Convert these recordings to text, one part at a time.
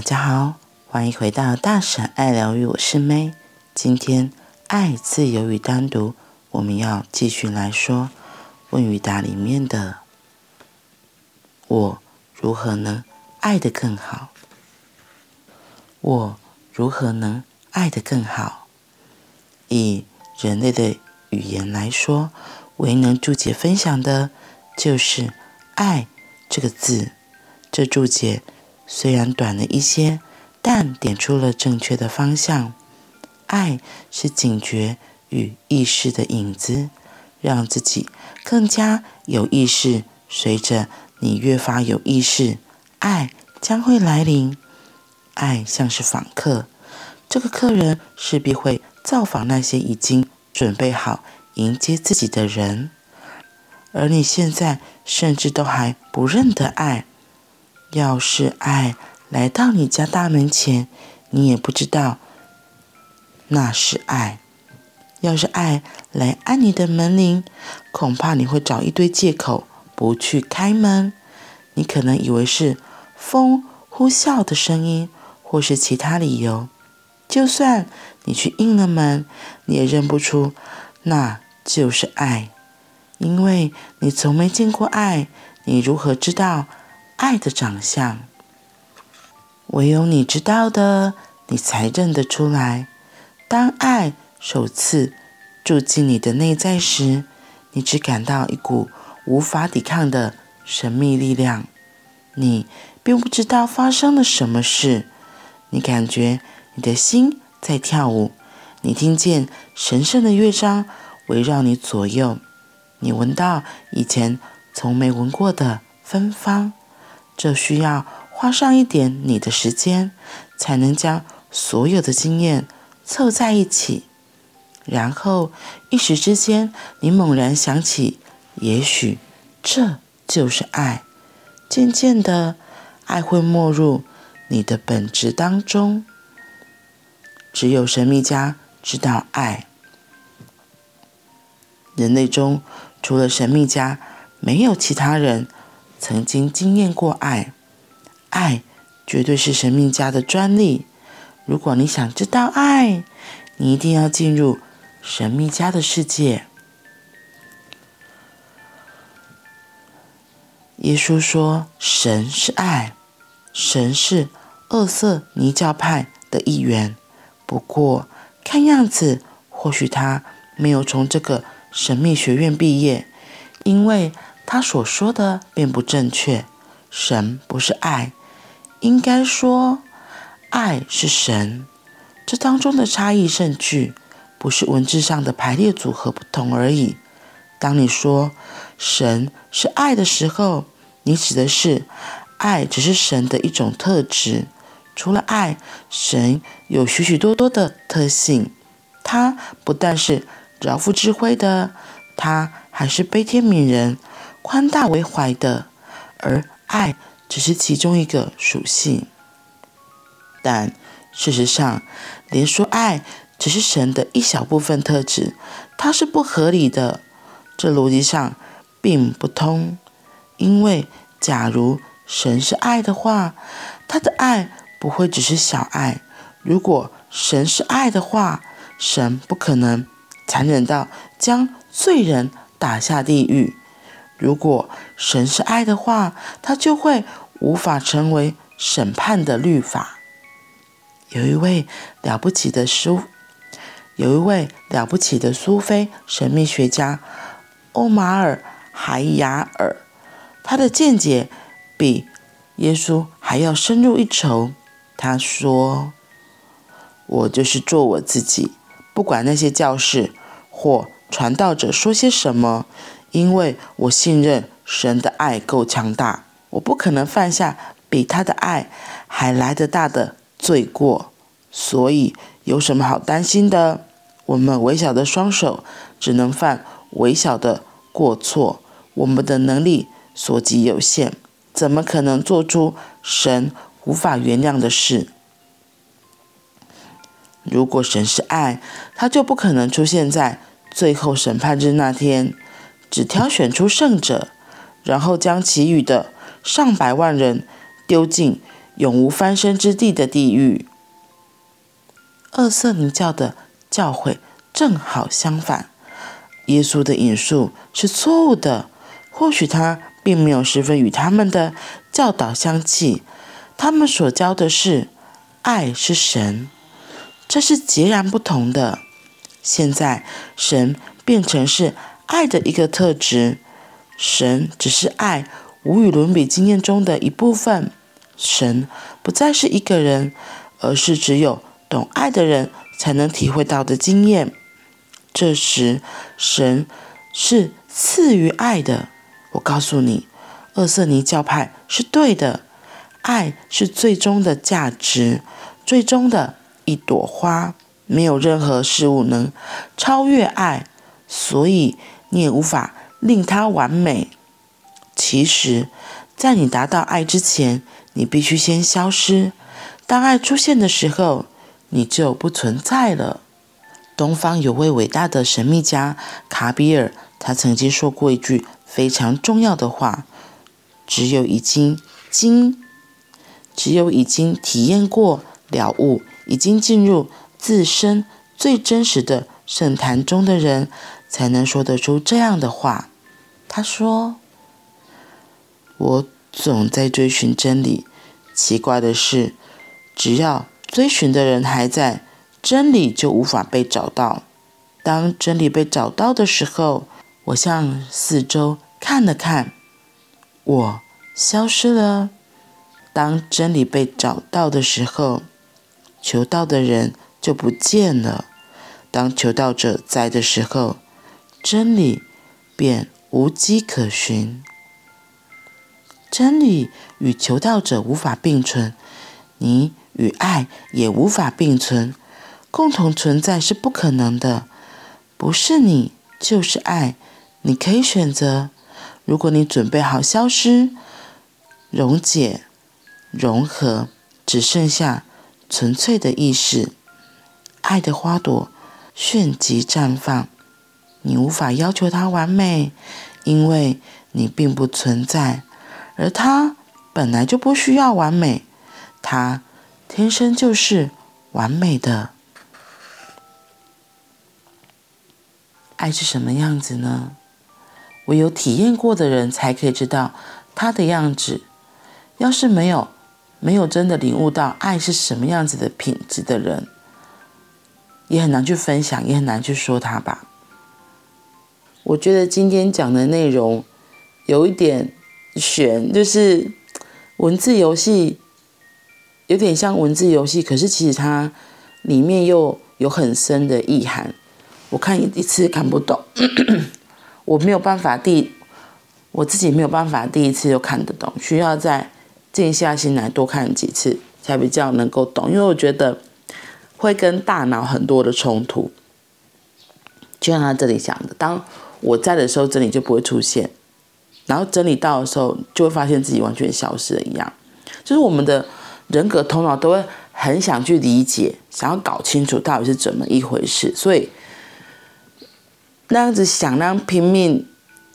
大家好，欢迎回到大婶爱疗愈，我是 May。今天爱、自由与单独，我们要继续来说问与答里面的我如何能爱得更好？我如何能爱得更好？以人类的语言来说，唯能注解分享的就是“爱”这个字。这注解虽然短了一些，但点出了正确的方向。爱是警觉与意识的影子，让自己更加有意识。随着你越发有意识，爱将会来临。爱像是访客，这个客人势必会造访那些已经准备好迎接自己的人，而你现在甚至都还不认得爱。要是爱来到你家大门前，你也不知道那是爱；要是爱来按你的门铃，恐怕你会找一堆借口不去开门。你可能以为是风呼啸的声音，或是其他理由。就算你去应了门，你也认不出那就是爱，因为你从没见过爱。你如何知道？爱的长相，唯有你知道的，你才认得出来。当爱首次住进你的内在时，你只感到一股无法抵抗的神秘力量。你并不知道发生了什么事，你感觉你的心在跳舞，你听见神圣的乐章围绕你左右，你闻到以前从没闻过的芬芳。这需要花上一点你的时间，才能将所有的经验凑在一起，然后一时之间，你猛然想起，也许这就是爱。渐渐的，爱会没入你的本质当中。只有神秘家知道爱。人类中，除了神秘家，没有其他人。曾经经验过爱，爱绝对是神秘家的专利。如果你想知道爱，你一定要进入神秘家的世界。耶稣说：“神是爱，神是厄瑟尼教派的一员。不过，看样子，或许他没有从这个神秘学院毕业，因为。”他所说的并不正确，神不是爱，应该说爱是神。这当中的差异甚巨，不是文字上的排列组合不同而已。当你说神是爱的时候，你指的是爱只是神的一种特质。除了爱，神有许许多多的特性。他不但是饶富智慧的，他还是悲天悯人。宽大为怀的，而爱只是其中一个属性。但事实上，连说爱只是神的一小部分特质，它是不合理的。这逻辑上并不通。因为假如神是爱的话，他的爱不会只是小爱。如果神是爱的话，神不可能残忍到将罪人打下地狱。如果神是爱的话，他就会无法成为审判的律法。有一位了不起的苏，有一位了不起的苏菲神秘学家欧马尔·海雅尔，他的见解比耶稣还要深入一筹。他说：“我就是做我自己，不管那些教士或传道者说些什么。”因为我信任神的爱够强大，我不可能犯下比他的爱还来得大的罪过，所以有什么好担心的？我们微小的双手只能犯微小的过错，我们的能力所及有限，怎么可能做出神无法原谅的事？如果神是爱，他就不可能出现在最后审判日那天。只挑选出圣者，然后将其余的上百万人丢进永无翻身之地的地狱。厄瑟尼教的教诲正好相反，耶稣的引述是错误的。或许他并没有十分与他们的教导相契，他们所教的是爱是神，这是截然不同的。现在神变成是爱的一个特质，神只是爱无与伦比经验中的一部分，神不再是一个人，而是只有。懂爱的人才能体会到的经验。这时，神是赐予爱的。我告诉你，厄瑟尼教派是对的。爱是最终的价值，最终的一朵花。没有任何事物能超越爱，所以你也无法令它完美。其实，在你达到爱之前，你必须先消失。当爱出现的时候，你就不存在了。东方有位伟大的神秘家卡比尔，他曾经说过一句非常重要的话：只有已经经，只有已经体验过了悟，已经进入自身最真实的圣坛中的人，才能说得出这样的话。他说：“我总在追寻真理，奇怪的是，只要……”追寻的人还在，真理就无法被找到。当真理被找到的时候，我向四周看了看，我消失了。当真理被找到的时候，求道的人就不见了。当求道者在的时候，真理便无迹可寻。真理与求道者无法并存。你。与爱也无法并存，共同存在是不可能的。不是你就是爱，你可以选择。如果你准备好消失、溶解、融合，只剩下纯粹的意识，爱的花朵迅即绽放。你无法要求它完美，因为你并不存在，而它本来就不需要完美。它。天生就是完美的。爱是什么样子呢？唯有体验过的人才可以知道它的样子。要是没有没有真的领悟到爱是什么样子的品质的人，也很难去分享，也很难去说它吧。我觉得今天讲的内容有一点玄，就是文字游戏。有点像文字游戏，可是其实它里面又有很深的意涵。我看一次看不懂，我没有办法第，我自己没有办法第一次就看得懂，需要再静下心来多看几次才比较能够懂。因为我觉得会跟大脑很多的冲突，就像他这里讲的，当我在的时候，真理就不会出现，然后真理到的时候，就会发现自己完全消失了一样，就是我们的。人格头脑都会很想去理解，想要搞清楚到底是怎么一回事，所以那样子想，那样拼命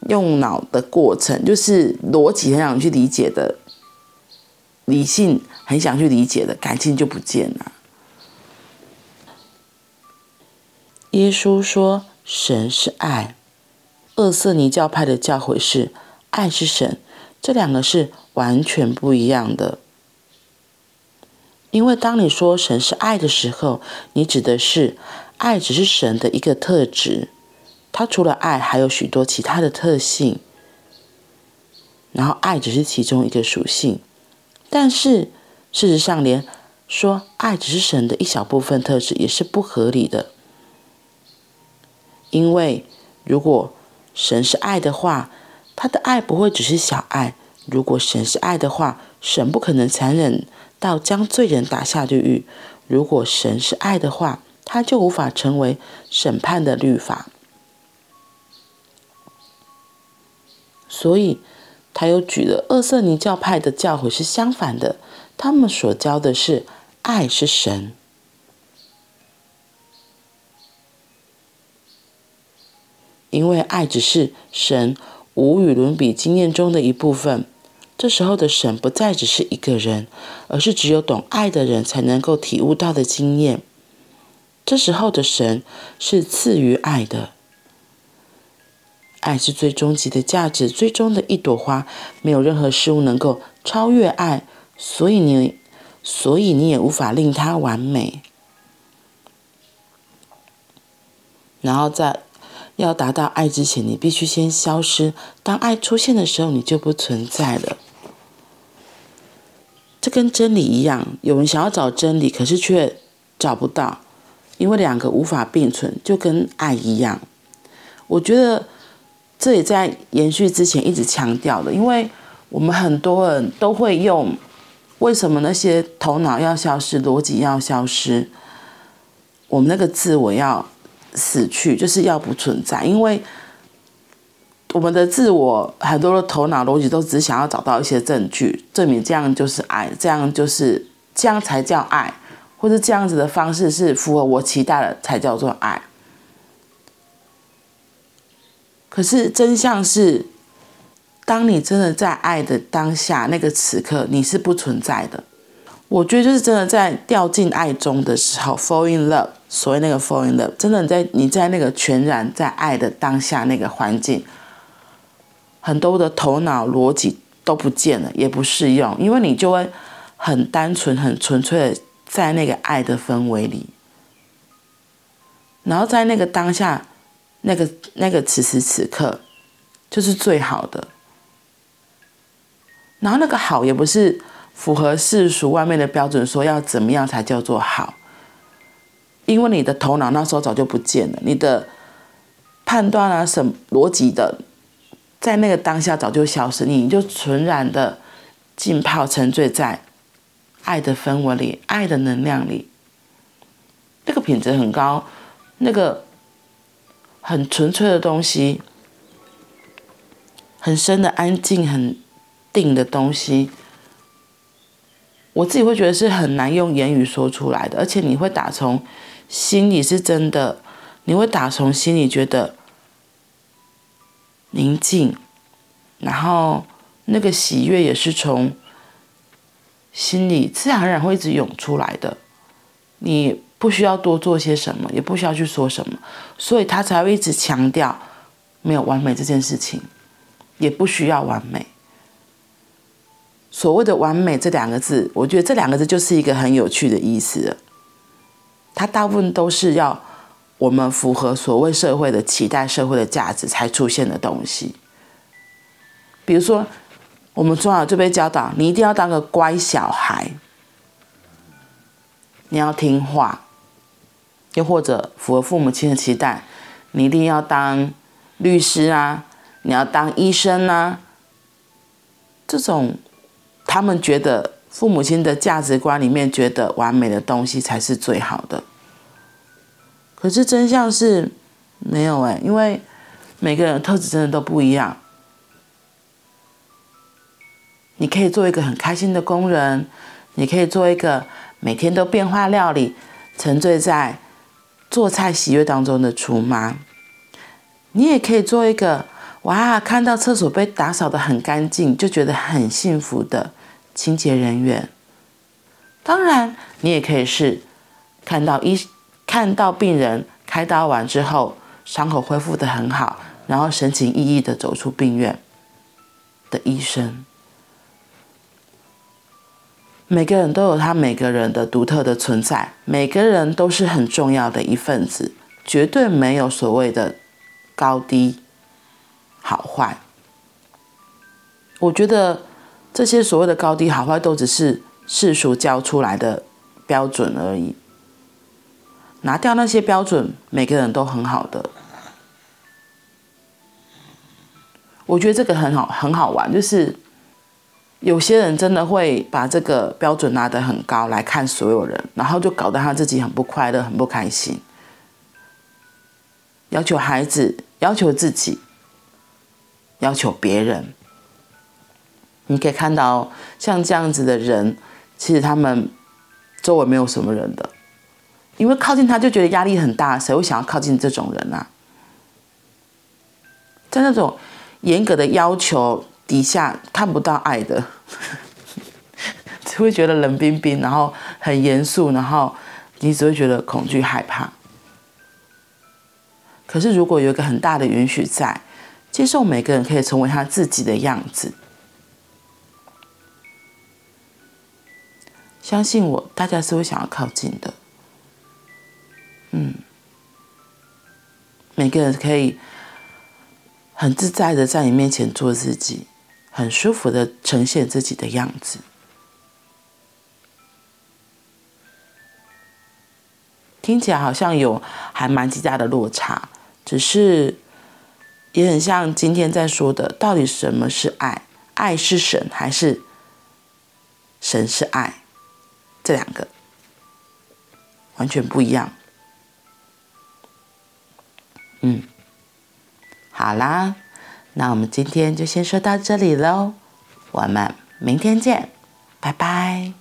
用脑的过程，就是逻辑很想去理解的，理性很想去理解的，感情就不见了。耶稣说：“神是爱。”厄瑟尼教派的教诲是：“爱是神。”这两个是完全不一样的。因为当你说神是爱的时候，你指的是爱只是神的一个特质，它除了爱还有许多其他的特性，然后爱只是其中一个属性。但是事实上，连说爱只是神的一小部分特质也是不合理的。因为如果神是爱的话，他的爱不会只是小爱。如果神是爱的话，神不可能残忍。到将罪人打下地狱。如果神是爱的话，他就无法成为审判的律法。所以，他又举了厄瑟尼教派的教诲是相反的，他们所教的是爱是神，因为爱只是神无与伦比经验中的一部分。这时候的神不再只是一个人，而是只有懂爱的人才能够体悟到的经验。这时候的神是赐予爱的，爱是最终极的价值，最终的一朵花，没有任何事物能够超越爱，所以你，所以你也无法令它完美。然后在要达到爱之前，你必须先消失。当爱出现的时候，你就不存在了。这跟真理一样，有人想要找真理，可是却找不到。因为两个无法并存，就跟爱一样。我觉得这也在延续之前一直强调的，因为我们很多人都会用为什么那些头脑要消失，逻辑要消失，我们那个自我要死去，就是要不存在。因为我们的自我很多的头脑逻辑都只想要找到一些证据，证明这样就是爱，这样就是这样才叫爱。或者这样子的方式是符合我期待的，才叫做爱。可是真相是，当你真的在爱的当下，那个此刻你是不存在的。我觉得就是真的在掉进爱中的时候，fall in love，所谓那个 fall in love，真的在你在那个全然在爱的当下那个环境，很多的头脑逻辑都不见了，也不适用，因为你就会很单纯、很纯粹的。在那个爱的氛围里，然后在那个当下，那个那个此时此刻，就是最好的。然后那个好也不是符合世俗外面的标准，说要怎么样才叫做好，因为你的头脑那时候早就不见了，你的判断啊什逻辑的，在那个当下早就消失，你就纯然的浸泡沉醉在。爱的氛围里，爱的能量里，那个品质很高，那个很纯粹的东西，很深的安静、很定的东西，我自己会觉得是很难用言语说出来的，而且你会打从心里是真的，你会打从心里觉得宁静，然后那个喜悦也是从。心里自然而然会一直涌出来的，你不需要多做些什么，也不需要去说什么，所以他才会一直强调没有完美这件事情，也不需要完美。所谓的完美这两个字，我觉得这两个字就是一个很有趣的意思。它大部分都是要我们符合所谓社会的期待、社会的价值才出现的东西，比如说。我们从小就被教导，你一定要当个乖小孩，你要听话，又或者符合父母亲的期待，你一定要当律师啊，你要当医生啊。这种他们觉得父母亲的价值观里面觉得完美的东西才是最好的。可是真相是没有哎，因为每个人的特质真的都不一样。你可以做一个很开心的工人，你可以做一个每天都变化料理、沉醉在做菜喜悦当中的厨妈。你也可以做一个哇，看到厕所被打扫的很干净就觉得很幸福的清洁人员。当然，你也可以是看到医看到病人开刀完之后伤口恢复得很好，然后神情奕奕的走出病院的医生。每个人都有他每个人的独特的存在，每个人都是很重要的一份子，绝对没有所谓的高低好坏。我觉得这些所谓的高低好坏都只是世俗教出来的标准而已。拿掉那些标准，每个人都很好的。我觉得这个很好，很好玩，就是。有些人真的会把这个标准拿得很高来看所有人，然后就搞得他自己很不快乐、很不开心，要求孩子、要求自己、要求别人。你可以看到，像这样子的人，其实他们周围没有什么人的，因为靠近他就觉得压力很大，谁会想要靠近这种人啊？在那种严格的要求。底下看不到爱的，只会觉得冷冰冰，然后很严肃，然后你只会觉得恐惧害怕。可是如果有一个很大的允许在，接受每个人可以成为他自己的样子，相信我，大家是会想要靠近的。嗯，每个人可以很自在的在你面前做自己，很舒服的呈现自己的样子。听起来好像有还蛮极大的落差，只是也很像今天在说的，到底什么是爱？爱是神还是神是爱？这两个完全不一样。嗯，好啦，那我们今天就先说到这里喽，我们明天见，拜拜。